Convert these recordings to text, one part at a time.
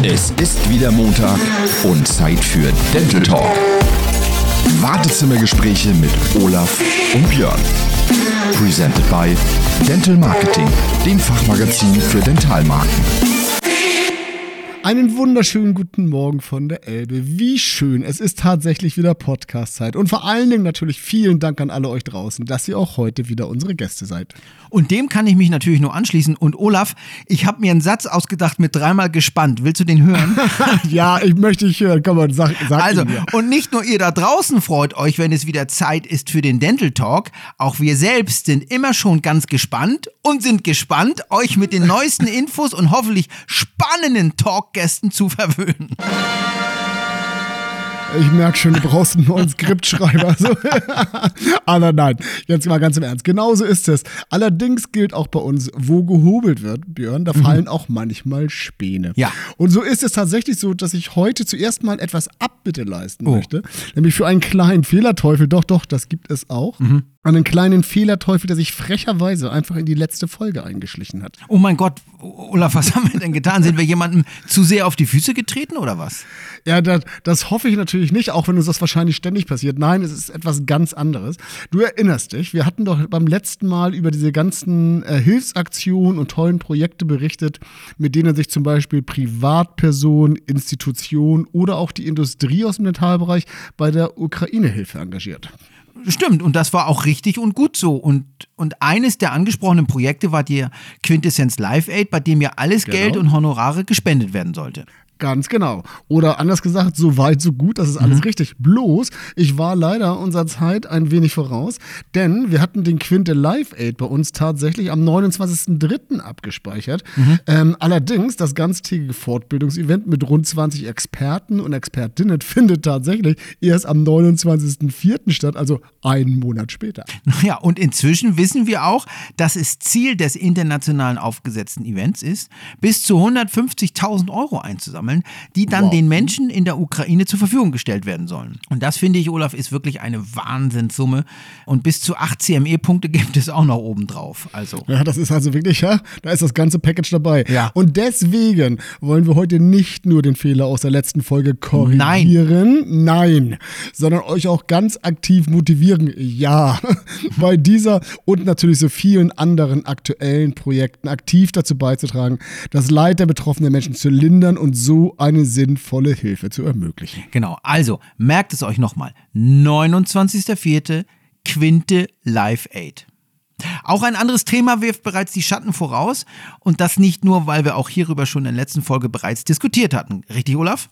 Es ist wieder Montag und Zeit für Dental Talk. Wartezimmergespräche mit Olaf und Björn. Presented by Dental Marketing, dem Fachmagazin für Dentalmarken. Einen wunderschönen guten Morgen von der Elbe. Wie schön. Es ist tatsächlich wieder Podcast-Zeit. Und vor allen Dingen natürlich vielen Dank an alle euch draußen, dass ihr auch heute wieder unsere Gäste seid. Und dem kann ich mich natürlich nur anschließen. Und Olaf, ich habe mir einen Satz ausgedacht mit dreimal gespannt. Willst du den hören? ja, ich möchte dich hören. Komm mal, sag, sag Also, und nicht nur ihr da draußen freut euch, wenn es wieder Zeit ist für den Dental Talk. Auch wir selbst sind immer schon ganz gespannt und sind gespannt, euch mit den neuesten Infos und hoffentlich spannenden Talk Talkgästen zu verwöhnen. Ich merke schon, du brauchst einen neuen Skriptschreiber. So. Aber nein, jetzt mal ganz im Ernst. Genauso ist es. Allerdings gilt auch bei uns, wo gehobelt wird, Björn, da mhm. fallen mhm. auch manchmal Späne. Ja. Und so ist es tatsächlich so, dass ich heute zuerst mal etwas Abbitte leisten oh. möchte. Nämlich für einen kleinen Fehlerteufel. Doch, doch, das gibt es auch. Mhm einen kleinen Fehlerteufel, der sich frecherweise einfach in die letzte Folge eingeschlichen hat. Oh mein Gott, Olaf, was haben wir denn getan? Sind wir jemandem zu sehr auf die Füße getreten oder was? Ja, das, das hoffe ich natürlich nicht, auch wenn uns das wahrscheinlich ständig passiert. Nein, es ist etwas ganz anderes. Du erinnerst dich, wir hatten doch beim letzten Mal über diese ganzen äh, Hilfsaktionen und tollen Projekte berichtet, mit denen sich zum Beispiel Privatpersonen, Institutionen oder auch die Industrie aus dem Mentalbereich bei der Ukraine-Hilfe engagiert. Stimmt, und das war auch richtig und gut so. Und, und eines der angesprochenen Projekte war die Quintessenz Live Aid, bei dem ja alles genau. Geld und Honorare gespendet werden sollte. Ganz genau. Oder anders gesagt, so weit, so gut, das ist alles mhm. richtig. Bloß, ich war leider unserer Zeit ein wenig voraus, denn wir hatten den Quinte Live Aid bei uns tatsächlich am 29.03. abgespeichert. Mhm. Ähm, allerdings, das ganztägige Fortbildungsevent mit rund 20 Experten und Expertinnen findet tatsächlich erst am 29.04. statt, also einen Monat später. Ja, und inzwischen wissen wir auch, dass es Ziel des internationalen aufgesetzten Events ist, bis zu 150.000 Euro einzusammeln sammeln, die dann wow. den Menschen in der Ukraine zur Verfügung gestellt werden sollen. Und das finde ich, Olaf, ist wirklich eine Wahnsinnssumme. Und bis zu 8 CME-Punkte gibt es auch noch obendrauf. Also. Ja, das ist also wirklich, ja, da ist das ganze Package dabei. Ja. Und deswegen wollen wir heute nicht nur den Fehler aus der letzten Folge korrigieren, nein, nein sondern euch auch ganz aktiv motivieren, ja, bei dieser und natürlich so vielen anderen aktuellen Projekten aktiv dazu beizutragen, das Leid der betroffenen Menschen zu lindern und so eine sinnvolle Hilfe zu ermöglichen. Genau, also merkt es euch nochmal. 29.04. Quinte Live Aid. Auch ein anderes Thema wirft bereits die Schatten voraus und das nicht nur, weil wir auch hierüber schon in der letzten Folge bereits diskutiert hatten. Richtig, Olaf?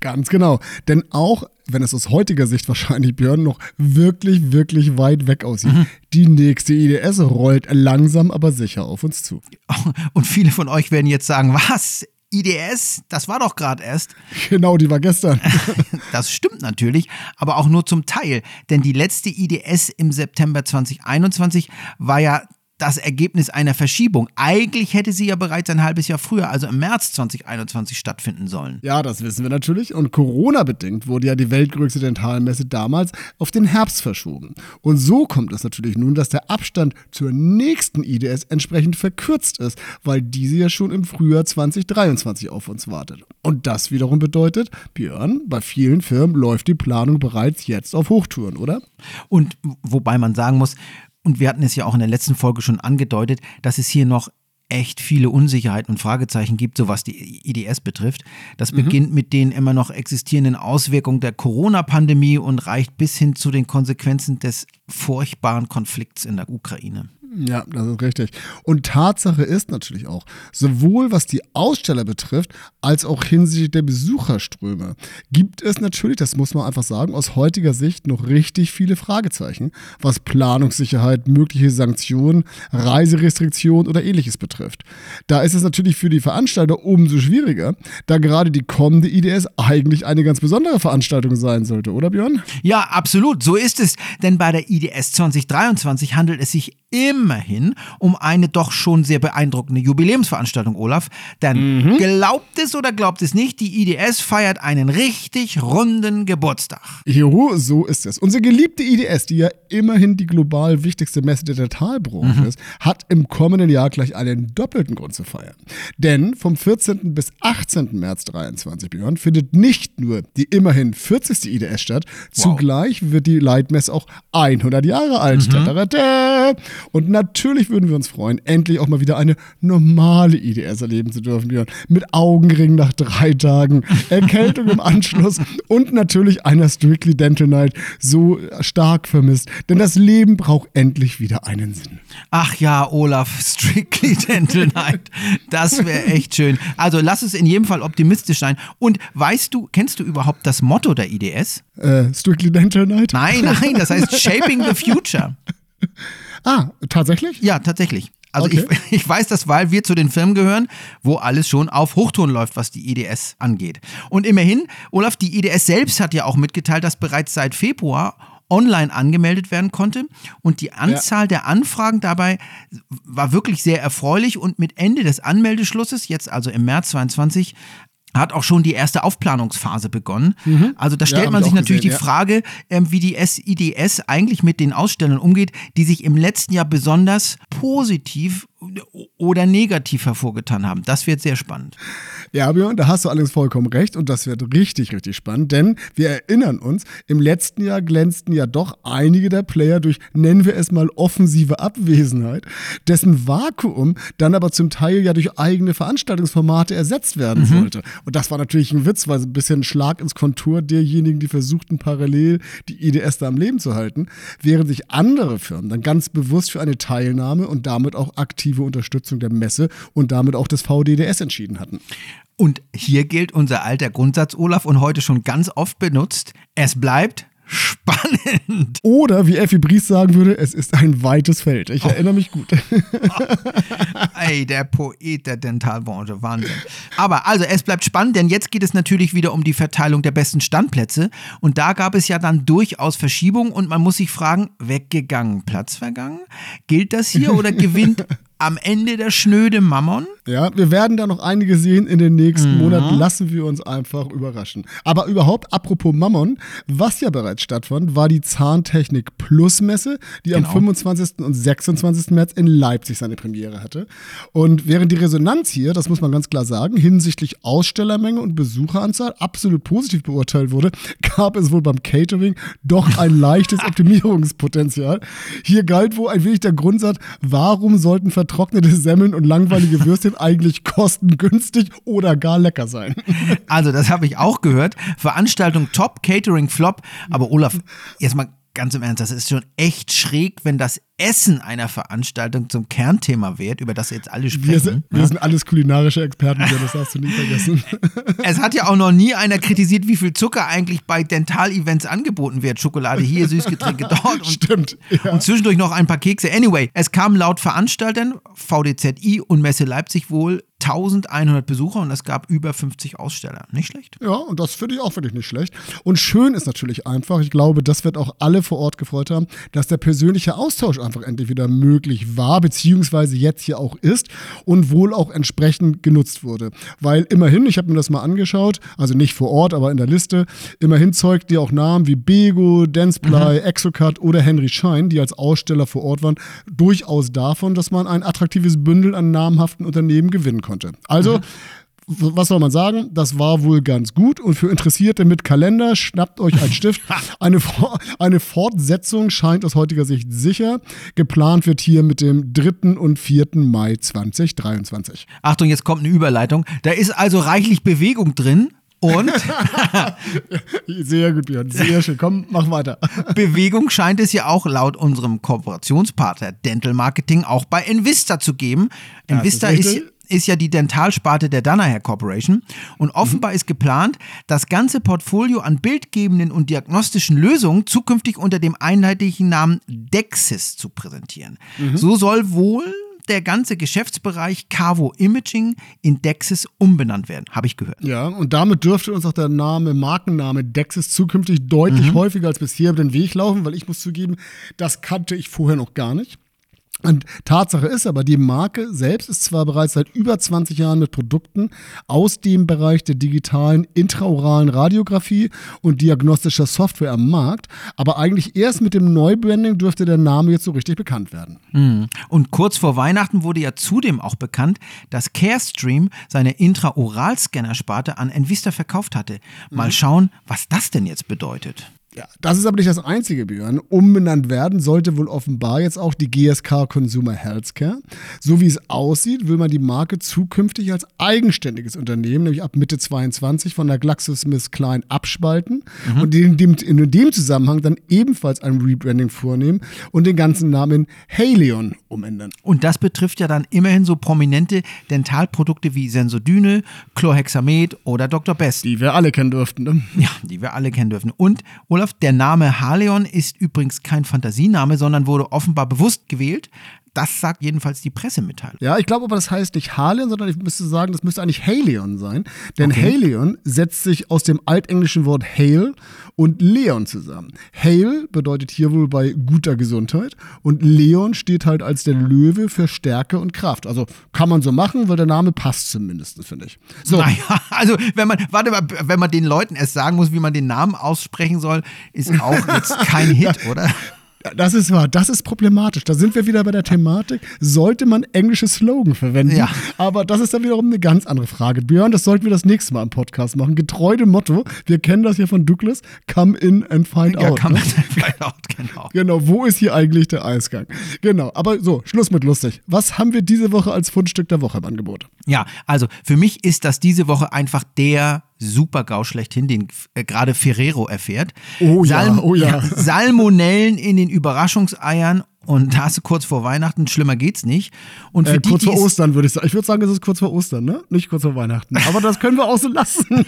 Ganz genau. Denn auch wenn es aus heutiger Sicht wahrscheinlich Björn noch wirklich, wirklich weit weg aussieht, mhm. die nächste IDS rollt langsam aber sicher auf uns zu. Und viele von euch werden jetzt sagen, was? IDS, das war doch gerade erst. Genau, die war gestern. das stimmt natürlich, aber auch nur zum Teil, denn die letzte IDS im September 2021 war ja das Ergebnis einer Verschiebung. Eigentlich hätte sie ja bereits ein halbes Jahr früher, also im März 2021 stattfinden sollen. Ja, das wissen wir natürlich. Und Corona-bedingt wurde ja die weltgrößte Dentalmesse damals auf den Herbst verschoben. Und so kommt es natürlich nun, dass der Abstand zur nächsten IDS entsprechend verkürzt ist, weil diese ja schon im Frühjahr 2023 auf uns wartet. Und das wiederum bedeutet, Björn, bei vielen Firmen läuft die Planung bereits jetzt auf Hochtouren, oder? Und wobei man sagen muss, und wir hatten es ja auch in der letzten Folge schon angedeutet, dass es hier noch echt viele Unsicherheiten und Fragezeichen gibt, so was die IDS betrifft. Das mhm. beginnt mit den immer noch existierenden Auswirkungen der Corona-Pandemie und reicht bis hin zu den Konsequenzen des furchtbaren Konflikts in der Ukraine. Ja, das ist richtig. Und Tatsache ist natürlich auch, sowohl was die Aussteller betrifft, als auch hinsichtlich der Besucherströme, gibt es natürlich, das muss man einfach sagen, aus heutiger Sicht noch richtig viele Fragezeichen, was Planungssicherheit, mögliche Sanktionen, Reiserestriktionen oder ähnliches betrifft. Da ist es natürlich für die Veranstalter umso schwieriger, da gerade die kommende IDS eigentlich eine ganz besondere Veranstaltung sein sollte, oder Björn? Ja, absolut, so ist es. Denn bei der IDS 2023 handelt es sich immer immerhin um eine doch schon sehr beeindruckende Jubiläumsveranstaltung, Olaf. Denn glaubt es oder glaubt es nicht, die IDS feiert einen richtig runden Geburtstag. Jo, so ist es. Unsere geliebte IDS, die ja immerhin die global wichtigste Messe der Dentalbranche ist, hat im kommenden Jahr gleich einen doppelten Grund zu feiern. Denn vom 14. bis 18. März 23 Björn, findet nicht nur die immerhin 40. IDS statt, zugleich wird die Leitmesse auch 100 Jahre alt. Tatarata. Und natürlich würden wir uns freuen, endlich auch mal wieder eine normale IDS erleben zu dürfen, Björn. Mit Augenring nach drei Tagen, Erkältung im Anschluss und natürlich einer Strictly Dental Night so stark vermisst. Denn das Leben braucht endlich wieder einen Sinn. Ach ja, Olaf, Strictly Dental Night. Das wäre echt schön. Also lass es in jedem Fall optimistisch sein. Und weißt du, kennst du überhaupt das Motto der IDS? Äh, Strictly Dental Night? Nein, nein, das heißt Shaping the Future. Ah, tatsächlich? Ja, tatsächlich. Also Okay. ich, ich weiß das, weil wir zu den Firmen gehören, wo alles schon auf Hochtouren läuft, was die IDS angeht. Und immerhin, Olaf, die IDS selbst hat ja auch mitgeteilt, dass bereits seit Februar online angemeldet werden konnte und die Anzahl der Anfragen dabei war wirklich sehr erfreulich und mit Ende des Anmeldeschlusses, jetzt also im März 22, hat auch schon die erste Aufplanungsphase begonnen. Also da stellt hab man ich sich natürlich gesehen, die ja. Frage, ähm, wie die SIDS eigentlich mit den Ausstellern umgeht, die sich im letzten Jahr besonders positiv oder negativ hervorgetan haben. Das wird sehr spannend. Ja, Björn, da hast du allerdings vollkommen recht und das wird richtig, richtig spannend, denn wir erinnern uns, im letzten Jahr glänzten ja doch einige der Player durch, nennen wir es mal, offensive Abwesenheit, dessen Vakuum dann aber zum Teil ja durch eigene Veranstaltungsformate ersetzt werden sollte. Und das war natürlich ein Witz, weil so ein bisschen ein Schlag ins Kontur derjenigen, die versuchten, parallel die IDS da am Leben zu halten, während sich andere Firmen dann ganz bewusst für eine Teilnahme und damit auch aktive Unterstützung der Messe und damit auch des VDDS entschieden hatten. Und hier gilt unser alter Grundsatz, Olaf, und heute schon ganz oft benutzt. Es bleibt spannend. Oder wie Effi Bries sagen würde, es ist ein weites Feld. Ich erinnere mich gut. Ey, der Poet der Dentalbranche, Wahnsinn. Aber also, es bleibt spannend, denn jetzt geht es natürlich wieder um die Verteilung der besten Standplätze. Und da gab es ja dann durchaus Verschiebungen und man muss sich fragen, weggegangen, Platz vergangen? Gilt das hier oder gewinnt am Ende der schnöde Mammon? Ja, wir werden da noch einige sehen in den nächsten Monaten. Lassen wir uns einfach überraschen. Aber überhaupt, apropos Mammon, was ja bereits stattfand, war die Zahntechnik Plus Messe, die Genau. am 25. und 26. März in Leipzig seine Premiere hatte. Und während die Resonanz hier, das muss man ganz klar sagen, hinsichtlich Ausstellermenge und Besucheranzahl absolut positiv beurteilt wurde, gab es wohl beim Catering doch ein leichtes Optimierungspotenzial. Hier galt wohl ein wenig der Grundsatz, warum sollten vertrocknete Semmeln und langweilige Würstchen eigentlich kostengünstig oder gar lecker sein? Also, das habe ich auch gehört. Veranstaltung top, Catering flop. Aber Olaf, jetzt mal ganz im Ernst, das ist schon echt schräg, wenn das Essen einer Veranstaltung zum Kernthema wird, über das jetzt alle Wir sprechen. sind, wir sind alles kulinarische Experten, das darfst du nie vergessen. Es hat ja auch noch nie einer kritisiert, wie viel Zucker eigentlich bei Dental-Events angeboten wird. Schokolade hier, Süßgetränke dort und, Stimmt. Ja. und zwischendurch noch ein paar Kekse. Anyway, es kamen laut Veranstaltern, VDZI und Messe Leipzig wohl 1100 Besucher und es gab über 50 Aussteller. Nicht schlecht. Ja, und das finde ich auch wirklich nicht schlecht. Und schön ist natürlich einfach, ich glaube, das wird auch alle vor Ort gefreut haben, dass der persönliche Austausch einfach endlich wieder möglich war, beziehungsweise jetzt hier auch ist und wohl auch entsprechend genutzt wurde. Weil immerhin, ich habe mir das mal angeschaut, also nicht vor Ort, aber in der Liste, immerhin zeugt die auch Namen wie Bego, Danceply, Exocut oder Henry Schein, die als Aussteller vor Ort waren, durchaus davon, dass man ein attraktives Bündel an namhaften Unternehmen gewinnen konnte. Also, w- was soll man sagen? Das war wohl ganz gut. Und für Interessierte mit Kalender, schnappt euch einen Stift. Eine, eine Fortsetzung scheint aus heutiger Sicht sicher. Geplant wird hier mit dem 3. und 4. Mai 2023. Achtung, jetzt kommt eine Überleitung. Da ist also reichlich Bewegung drin. Und Sehr gut, Björn. Sehr schön. Komm, mach weiter. Bewegung scheint es ja auch laut unserem Kooperationspartner Dental Marketing auch bei Invista zu geben. Invista ist ist. Ist ja die Dentalsparte der Danaher Corporation. Und offenbar ist geplant, das ganze Portfolio an bildgebenden und diagnostischen Lösungen zukünftig unter dem einheitlichen Namen Dexis zu präsentieren. So soll wohl der ganze Geschäftsbereich Cavo Imaging in Dexis umbenannt werden, habe ich gehört. Ja, und damit dürfte uns auch der Name, Markenname Dexis zukünftig deutlich häufiger als bisher über den Weg laufen, weil ich muss zugeben, das kannte ich vorher noch gar nicht. Und Tatsache ist aber, die Marke selbst ist zwar bereits seit über 20 Jahren mit Produkten aus dem Bereich der digitalen intraoralen Radiographie und diagnostischer Software am Markt, aber eigentlich erst mit dem Neubranding dürfte der Name jetzt so richtig bekannt werden. Mhm. Und kurz vor Weihnachten wurde ja zudem auch bekannt, dass CareStream seine Intraoral-Scanner-Sparte an Envista verkauft hatte. Mal schauen, was das denn jetzt bedeutet. Ja, das ist aber nicht das einzige, Björn. Umbenannt werden sollte wohl offenbar jetzt auch die GSK Consumer Healthcare. So wie es aussieht, will man die Marke zukünftig als eigenständiges Unternehmen, nämlich ab Mitte 22 von der GlaxoSmithKline abspalten Mhm. und in dem, in dem Zusammenhang dann ebenfalls ein Rebranding vornehmen und den ganzen Namen Halion umändern. Und das betrifft ja dann immerhin so prominente Dentalprodukte wie Sensodyne, Chlorhexamet oder Dr. Best. Die wir alle kennen dürften. Ne? Ja, die wir alle kennen dürfen. Und Olaf, der Name Haleon ist übrigens kein Fantasiename, sondern wurde offenbar bewusst gewählt. Das sagt jedenfalls die Pressemitteilung. Ja, ich glaube aber, das heißt nicht Halion, sondern ich müsste sagen, das müsste eigentlich Halion sein. Denn Okay. Halion setzt sich aus dem altenglischen Wort Hail und Leon zusammen. Hail bedeutet hier wohl bei guter Gesundheit und Leon steht halt als der Löwe für Stärke und Kraft. Also kann man so machen, weil der Name passt zumindest, finde ich. So, Naja, also wenn man, warte mal, wenn man den Leuten erst sagen muss, wie man den Namen aussprechen soll, ist auch jetzt kein Hit, oder? Das ist wahr, das ist problematisch. Da sind wir wieder bei der Thematik. Sollte man englische Slogan verwenden? Ja. Aber das ist dann wiederum eine ganz andere Frage. Björn, das sollten wir das nächste Mal im Podcast machen. Getreu dem Motto, wir kennen das hier von Douglas, come in and find Ja, out. kann ne? man find out, genau. Genau, wo ist hier eigentlich der Eisgang? Genau, aber so, Schluss mit lustig. Was haben wir diese Woche als Fundstück der Woche im Angebot? Ja, also für mich ist das diese Woche einfach der Super-GAU schlechthin, den äh, gerade Ferrero erfährt. Oh ja, oh ja. Salmonellen in den Überraschungseiern und da hast du kurz vor Weihnachten, schlimmer geht's nicht. Und für Äh, die, kurz vor Ostern würde ich sagen. Ich würde sagen, es ist kurz vor Ostern, ne? Nicht kurz vor Weihnachten. Aber das können wir auch so lassen.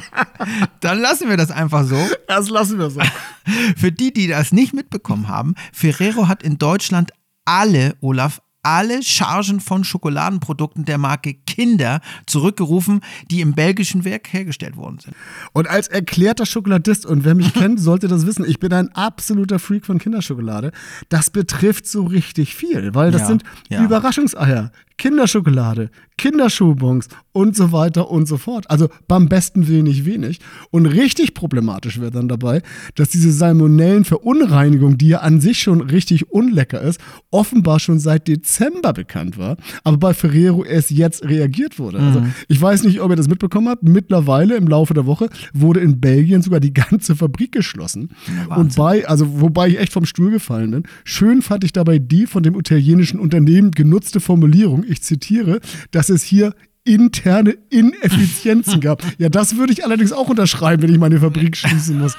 dann lassen wir das einfach so. Das lassen wir so. Für die, die das nicht mitbekommen haben, Ferrero hat in Deutschland alle, Olaf, alle Chargen von Schokoladenprodukten der Marke Kinder zurückgerufen, die im belgischen Werk hergestellt worden sind. Und als erklärter Schokoladist, und wer mich kennt, sollte das wissen, ich bin ein absoluter Freak von Kinderschokolade. Das betrifft so richtig viel, weil das Ja, sind ja. Überraschungseier, Kinderschokolade, Kinderschubons und so weiter und so fort. Also beim besten Willen nicht wenig. Und richtig problematisch wird dann dabei, dass diese Salmonellenverunreinigung, die ja an sich schon richtig unlecker ist, offenbar schon seit Dezember bekannt war, aber bei Ferrero erst jetzt reagiert wurde. Also ich weiß nicht, ob ihr das mitbekommen habt. Mittlerweile im Laufe der Woche wurde in Belgien sogar die ganze Fabrik geschlossen. und bei, also wobei ich echt vom Stuhl gefallen bin. Schön fand ich dabei die von dem italienischen Unternehmen genutzte Formulierung. Ich zitiere, dass es hier interne Ineffizienzen gab. Ja, das würde ich allerdings auch unterschreiben, wenn ich meine Fabrik schließen muss.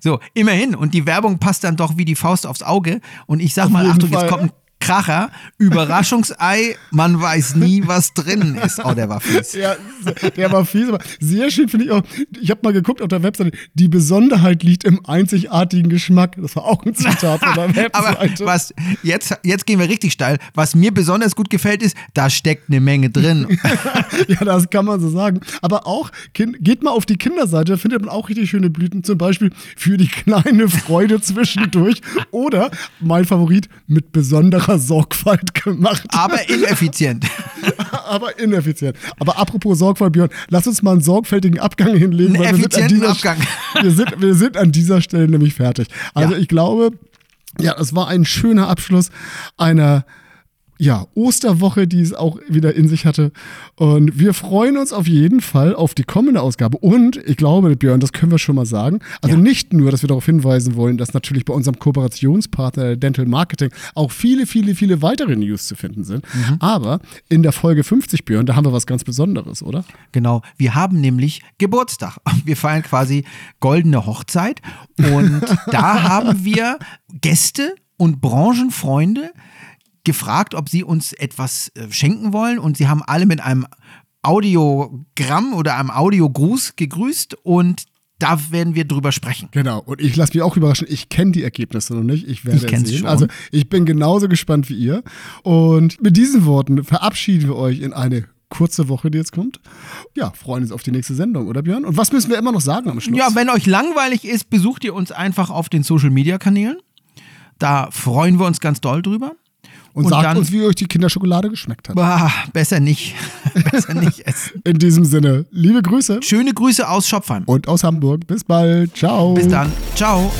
So, immerhin. Und die Werbung passt dann doch wie die Faust aufs Auge. Und ich sag mal, jeden Achtung, Fall. jetzt kommt ein Kracher. Überraschungsei, man weiß nie, was drin ist. Oh, der war fies. Ja, der war fies, aber sehr schön finde ich auch. Ich habe mal geguckt auf der Webseite, die Besonderheit liegt im einzigartigen Geschmack. Das war auch ein Zitat von der Webseite. Aber was, jetzt, jetzt gehen wir richtig steil. Was mir besonders gut gefällt, ist, da steckt eine Menge drin. Ja, das kann man so sagen. Aber auch, geht mal auf die Kinderseite, da findet man auch richtig schöne Blüten. Zum Beispiel für die kleine Freude zwischendurch. Oder, mein Favorit, mit besonderer Sorgfalt gemacht. Aber ineffizient. aber ineffizient. Aber apropos Sorgfalt, Björn, lass uns mal einen sorgfältigen Abgang hinlegen. Einen weil wir sind an effizienten dieser, Abgang. Wir sind, wir sind an dieser Stelle nämlich fertig. Also Ja. ich glaube, ja, es war ein schöner Abschluss einer ja, Osterwoche, die es auch wieder in sich hatte. Und wir freuen uns auf jeden Fall auf die kommende Ausgabe. Und ich glaube, Björn, das können wir schon mal sagen. Also Ja. nicht nur, dass wir darauf hinweisen wollen, dass natürlich bei unserem Kooperationspartner Dental Marketing auch viele, viele, viele weitere News zu finden sind. Mhm. Aber in der Folge 50, Björn, da haben wir was ganz Besonderes, oder? Genau, wir haben nämlich Geburtstag. Wir feiern quasi goldene Hochzeit und da haben wir Gäste und Branchenfreunde gefragt, ob sie uns etwas äh, schenken wollen und sie haben alle mit einem Audiogramm oder einem Audiogruß gegrüßt und da werden wir drüber sprechen. Genau, und ich lasse mich auch überraschen. Ich kenne die Ergebnisse noch nicht. Ich werde Ich es sehen. schon. Also ich bin genauso gespannt wie ihr. Und mit diesen Worten verabschieden wir euch in eine kurze Woche, die jetzt kommt. Ja, freuen uns auf die nächste Sendung, oder Björn? Und was müssen wir immer noch sagen am Schluss? Ja, wenn euch langweilig ist, besucht ihr uns einfach auf den Social Media Kanälen. Da freuen wir uns ganz doll drüber. Und, Und sagt dann- uns, wie euch die Kinderschokolade geschmeckt hat. Bah, besser nicht. besser nicht essen. In diesem Sinne, liebe Grüße Schöne Grüße aus Schopfheim. und aus Hamburg. Bis bald. Ciao. Bis dann. Ciao.